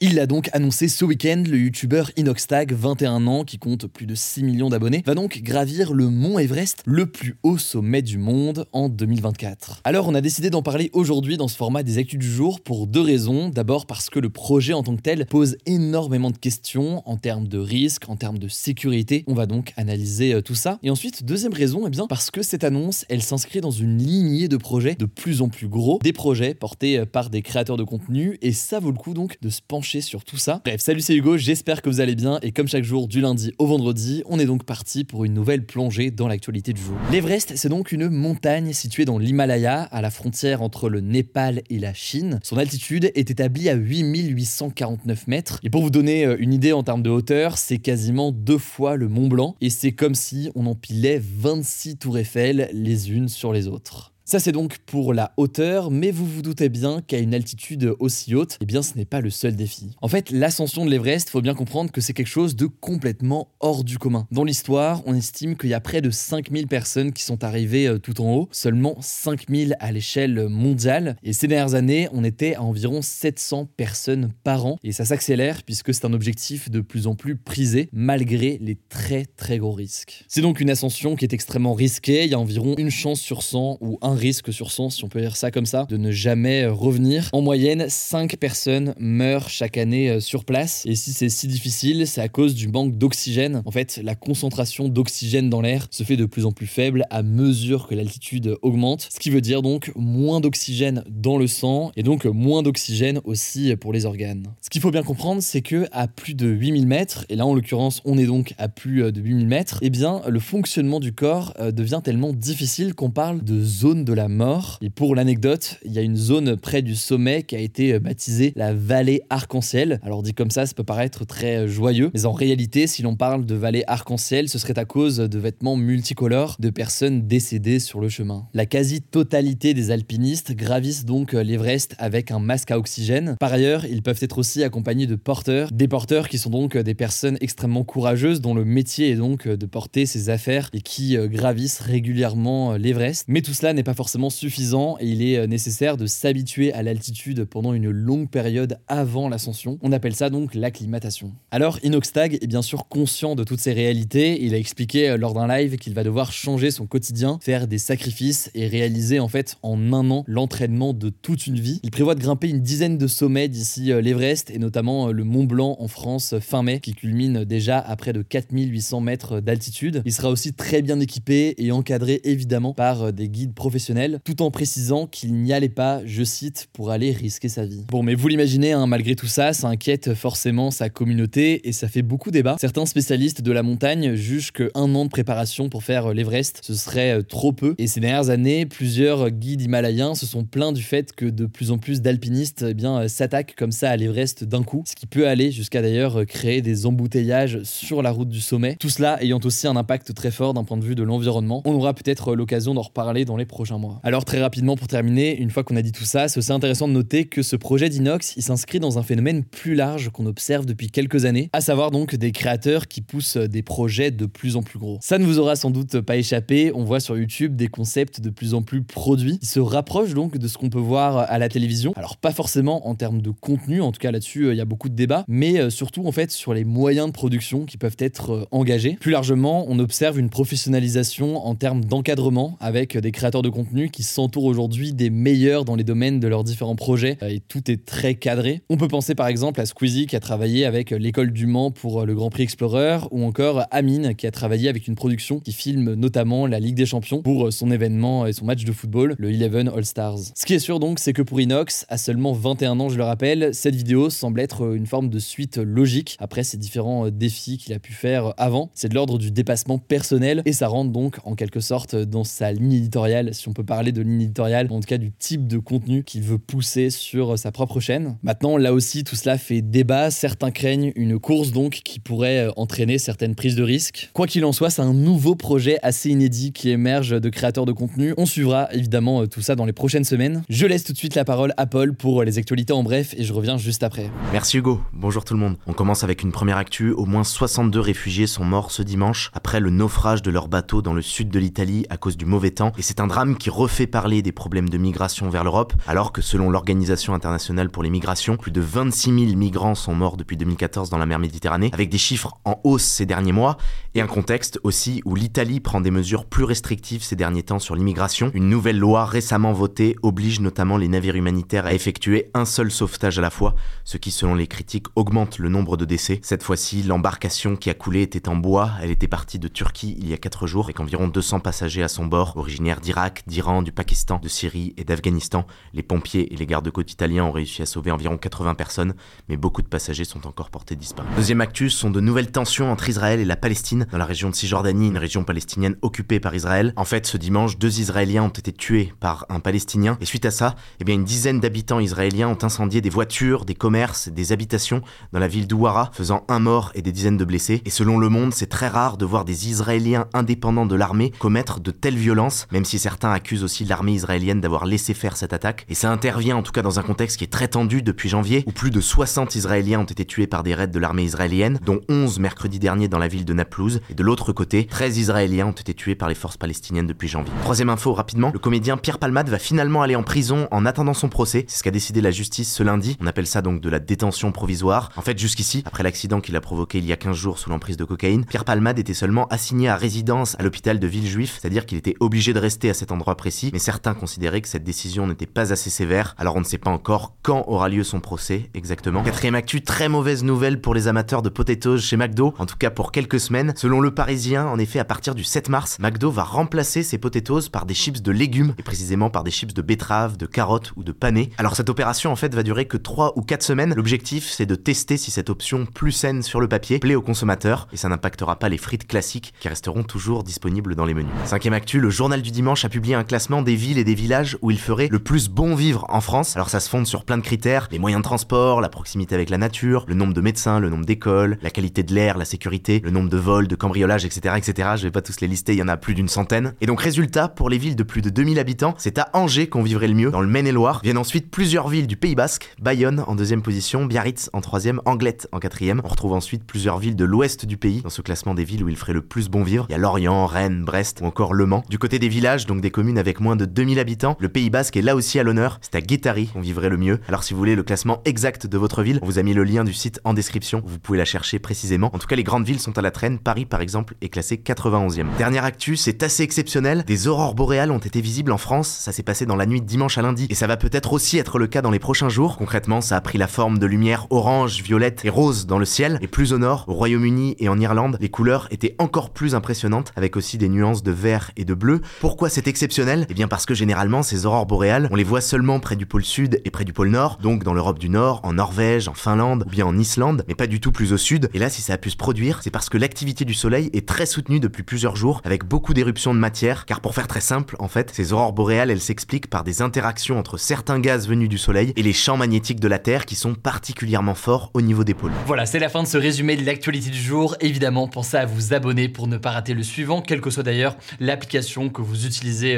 Il l'a donc annoncé ce week-end, le youtubeur Inoxtag, 21 ans, qui compte plus de 6 millions d'abonnés, va donc gravir le mont Everest, le plus haut sommet du monde, en 2024. Alors on a décidé d'en parler aujourd'hui dans ce format des actus du jour pour deux raisons. D'abord parce que le projet en tant que tel pose énormément de questions en termes de risques, en termes de sécurité. On va donc analyser euh, tout ça. Et ensuite, deuxième raison, eh bien parce que cette annonce, elle s'inscrit dans une lignée de projets de plus en plus gros, des projets portés euh, par des créateurs de contenu, et ça vaut le coup donc de se pencher sur tout ça. Bref, salut c'est Hugo, j'espère que vous allez bien et comme chaque jour du lundi au vendredi, on est donc parti pour une nouvelle plongée dans l'actualité du jour. L'Everest, c'est donc une montagne située dans l'Himalaya, à la frontière entre le Népal et la Chine. Son altitude est établie à 8849 mètres et pour vous donner euh, une idée en termes de hauteur, c'est quasiment deux fois le Mont Blanc et c'est comme si on empilait 26 tours Eiffel les unes sur les autres. Ça c'est donc pour la hauteur, mais vous vous doutez bien qu'à une altitude aussi haute, eh bien ce n'est pas le seul défi. En fait, l'ascension de l'Everest, faut bien comprendre que c'est quelque chose de complètement hors du commun. Dans l'histoire, on estime qu'il y a près de 5000 personnes qui sont arrivées euh, tout en haut, seulement 5000 à l'échelle mondiale, et ces dernières années, on était à environ 700 personnes par an, et ça s'accélère puisque c'est un objectif de plus en plus prisé, malgré les très très gros risques. C'est donc une ascension qui est extrêmement risquée, il y a environ une chance sur 100 ou un risque sur 100, si on peut dire ça comme ça, de ne jamais euh, revenir. En moyenne, 5 personnes meurent chaque année euh, sur place. Et si c'est si difficile, c'est à cause du manque d'oxygène. En fait, la concentration d'oxygène dans l'air se fait de plus en plus faible à mesure que l'altitude augmente. Ce qui veut dire donc moins d'oxygène dans le sang et donc moins d'oxygène aussi pour les organes. Ce qu'il faut bien comprendre, c'est que à plus de 8000 mètres, et là en l'occurrence on est donc à plus euh, de 8000 mètres, eh bien le fonctionnement du corps devient tellement difficile qu'on parle de zone de la mort. Et pour l'anecdote, il y a une zone près du sommet qui a été euh, baptisée la vallée arc-en-ciel. Alors dit comme ça, ça peut paraître très euh, joyeux, mais en réalité, si l'on parle de vallée arc-en-ciel, ce serait à cause de vêtements multicolores de personnes décédées sur le chemin. La quasi-totalité des alpinistes gravissent donc euh, l'Everest avec un masque à oxygène. Par ailleurs, ils peuvent être aussi accompagnés de porteurs, des porteurs qui sont donc des personnes extrêmement courageuses dont le métier est donc de porter ses affaires et qui gravissent régulièrement l'Everest. Mais tout cela n'est pas forcément suffisant et il est euh, nécessaire de s'habituer à l'altitude pendant une longue période avant l'ascension. On appelle ça donc l'acclimatation. Alors Inoxtag est bien sûr conscient de toutes ces réalités. Il a expliqué euh, lors d'un live qu'il va devoir changer son quotidien, faire des sacrifices et réaliser en fait en un an l'entraînement de toute une vie. Il prévoit de grimper une dizaine de sommets d'ici euh, l'Everest et notamment le Mont Blanc en France fin mai qui culmine déjà à près de 4800 mètres d'altitude. Il sera aussi très bien équipé et encadré évidemment par des guides professionnels tout en précisant qu'il n'y allait pas, je cite, pour aller risquer sa vie. Bon, mais vous l'imaginez, hein, malgré tout ça, ça inquiète forcément sa communauté et ça fait beaucoup débat. Certains spécialistes de la montagne jugent qu'un an de préparation pour faire l'Everest, ce serait euh, trop peu. Et ces dernières années, plusieurs guides himalayens se sont plaints du fait que de plus en plus d'alpinistes eh euh, s'attaquent comme ça à l'Everest d'un coup, ce qui peut aller jusqu'à d'ailleurs créer des embouteillages sur la route du sommet. Tout cela ayant aussi un impact très fort d'un point de vue de l'environnement. On aura peut-être l'occasion d'en reparler dans les prochains Alors très rapidement pour terminer, une fois qu'on a dit tout ça, c'est aussi intéressant de noter que ce projet d'Inox, il s'inscrit dans un phénomène plus large qu'on observe depuis quelques années, à savoir donc des créateurs qui poussent des projets de plus en plus gros. Ça ne vous aura sans doute pas échappé, on voit sur YouTube des concepts de plus en plus produits qui se rapprochent donc de ce qu'on peut voir à la télévision. Alors pas forcément en termes de contenu, en tout cas là-dessus euh, il y a beaucoup de débats, mais euh, surtout en fait sur les moyens de production qui peuvent être euh, engagés. Plus largement, on observe une professionnalisation en termes d'encadrement avec des créateurs de contenu qui s'entourent aujourd'hui des meilleurs dans les domaines de leurs différents projets euh, et tout est très cadré. On peut penser par exemple à Squeezie qui a travaillé avec l'école du Mans pour euh, le Grand Prix Explorer ou encore Amine qui a travaillé avec une production qui filme notamment la Ligue des Champions pour euh, son événement et son match de football, le Eleven All Stars. Ce qui est sûr donc, c'est que pour Inox, à seulement 21 ans, je le rappelle, cette vidéo semble être une forme de suite logique après ces différents défis qu'il a pu faire avant. C'est de l'ordre du dépassement personnel et ça rentre donc en quelque sorte dans sa ligne éditoriale si on peut parler de ligne éditoriale, en tout cas du type de contenu qu'il veut pousser sur sa propre chaîne. Maintenant, là aussi, tout cela fait débat. Certains craignent une course donc qui pourrait entraîner certaines prises de risques. Quoi qu'il en soit, c'est un nouveau projet assez inédit qui émerge de créateurs de contenu. On suivra évidemment tout ça dans les prochaines semaines. Je laisse tout de suite la parole à Paul pour les actualités en bref et je reviens juste après. Merci Hugo, bonjour tout le monde. On commence avec une première actu. Au moins 62 réfugiés sont morts ce dimanche après le naufrage de leur bateau dans le sud de l'Italie à cause du mauvais temps. Et c'est un drame qui refait parler des problèmes de migration vers l'Europe, alors que selon l'Organisation internationale pour les migrations, plus de 26 000 migrants sont morts depuis 2014 dans la mer Méditerranée, avec des chiffres en hausse ces derniers mois, et un contexte aussi où l'Italie prend des mesures plus restrictives ces derniers temps sur l'immigration. Une nouvelle loi récemment votée oblige notamment les navires humanitaires à effectuer un seul sauvetage à la fois, ce qui selon les critiques augmente le nombre de décès. Cette fois-ci, l'embarcation qui a coulé était en bois, elle était partie de Turquie il y a 4 jours avec environ 200 passagers à son bord, originaires d'Irak, d'Iran, du Pakistan, de Syrie et d'Afghanistan. Les pompiers et les gardes-côtes italiens ont réussi à sauver environ 80 personnes, mais beaucoup de passagers sont encore portés disparus. Deuxième actus sont de nouvelles tensions entre Israël et la Palestine dans la région de Cisjordanie, une région palestinienne occupée par Israël. En fait, ce dimanche, deux Israéliens ont été tués par un Palestinien et suite à ça, eh bien une dizaine d'habitants israéliens ont incendié des voitures, des commerces, des habitations dans la ville d'Ouara, faisant un mort et des dizaines de blessés. Et selon Le Monde, c'est très rare de voir des Israéliens indépendants de l'armée commettre de telles violences, même si certains accusent aussi l'armée israélienne d'avoir laissé faire cette attaque. Et ça intervient en tout cas dans un contexte qui est très tendu depuis janvier, où plus de 60 Israéliens ont été tués par des raids de l'armée israélienne, dont 11 mercredi dernier dans la ville de Naplouse. Et de l'autre côté, 13 Israéliens ont été tués par les forces palestiniennes depuis janvier. Troisième info rapidement, le comédien Pierre Palmade va finalement aller en prison en attendant son procès. C'est ce qu'a décidé la justice ce lundi. On appelle ça donc de la détention provisoire. En fait, jusqu'ici, après l'accident qu'il a provoqué il y a 15 jours sous l'emprise de cocaïne, Pierre Palmade était seulement assigné à résidence à l'hôpital de Villejuif, c'est-à-dire qu'il était obligé de rester à cet endroit précis, mais certains considéraient que cette décision n'était pas assez sévère, alors on ne sait pas encore quand aura lieu son procès exactement. Quatrième actu, très mauvaise nouvelle pour les amateurs de potatoes chez McDo, en tout cas pour quelques semaines. Selon le Parisien, en effet, à partir du 7 mars, McDo va remplacer ses potatoes par des chips de légumes, et précisément par des chips de betterave, de carottes ou de panais. Alors cette opération en fait va durer que 3 ou 4 semaines. L'objectif c'est de tester si cette option plus saine sur le papier plaît aux consommateurs, et ça n'impactera pas les frites classiques qui resteront toujours disponibles dans les menus. Cinquième actu, le journal du dimanche a publié un classement des villes et des villages où il ferait le plus bon vivre en France. Alors ça se fonde sur plein de critères, les moyens de transport, la proximité avec la nature, le nombre de médecins, le nombre d'écoles, la qualité de l'air, la sécurité, le nombre de vols, de cambriolages, etc., etc. Je vais pas tous les lister, il y en a plus d'une centaine. Et donc résultat, pour les villes de plus de 2000 habitants, c'est à Angers qu'on vivrait le mieux. Dans le Maine-et-Loire viennent ensuite plusieurs villes du Pays Basque, Bayonne en deuxième position, Biarritz en troisième, Anglette en quatrième. On retrouve ensuite plusieurs villes de l'ouest du pays dans ce classement des villes où il ferait le plus bon vivre. Il y a Lorient, Rennes, Brest ou encore Le Mans. Du côté des villages, donc des communes avec moins de 2000 habitants, le Pays Basque est là aussi à l'honneur. C'est à Guétari qu'on vivrait le mieux. Alors si vous voulez le classement exact de votre ville, on vous a mis le lien du site en description. Vous pouvez la chercher précisément. En tout cas, les grandes villes sont à la traîne. Paris, par exemple, est classé 91e. Dernière actu, c'est assez exceptionnel. Des aurores boréales ont été visibles en France. Ça s'est passé dans la nuit de dimanche à lundi. Et ça va peut-être aussi être le cas dans les prochains jours. Concrètement, ça a pris la forme de lumière orange, violette et rose dans le ciel. Et plus au nord, au Royaume-Uni et en Irlande, les couleurs étaient encore plus impressionnantes, avec aussi des nuances de vert et de bleu. Pourquoi c'est exceptionnel Eh bien parce que généralement, ces aurores boréales, on les voit seulement près du pôle sud et près du pôle nord, donc dans l'Europe du Nord, en Norvège, en Finlande ou bien en Islande, mais pas du tout plus au sud. Et là, si ça a pu se produire, c'est parce que l'activité du soleil est très soutenue depuis plusieurs jours, avec beaucoup d'éruptions de matière, car pour faire très simple, en fait, ces aurores boréales, elles s'expliquent par des interactions entre certains gaz venus du soleil et les champs magnétiques de la Terre qui sont particulièrement forts au niveau des pôles. Voilà, c'est la fin de ce résumé de l'actualité du jour. Évidemment, pensez à vous abonner pour ne pas rater le suivant, quelle que soit d'ailleurs l'application que vous utilisez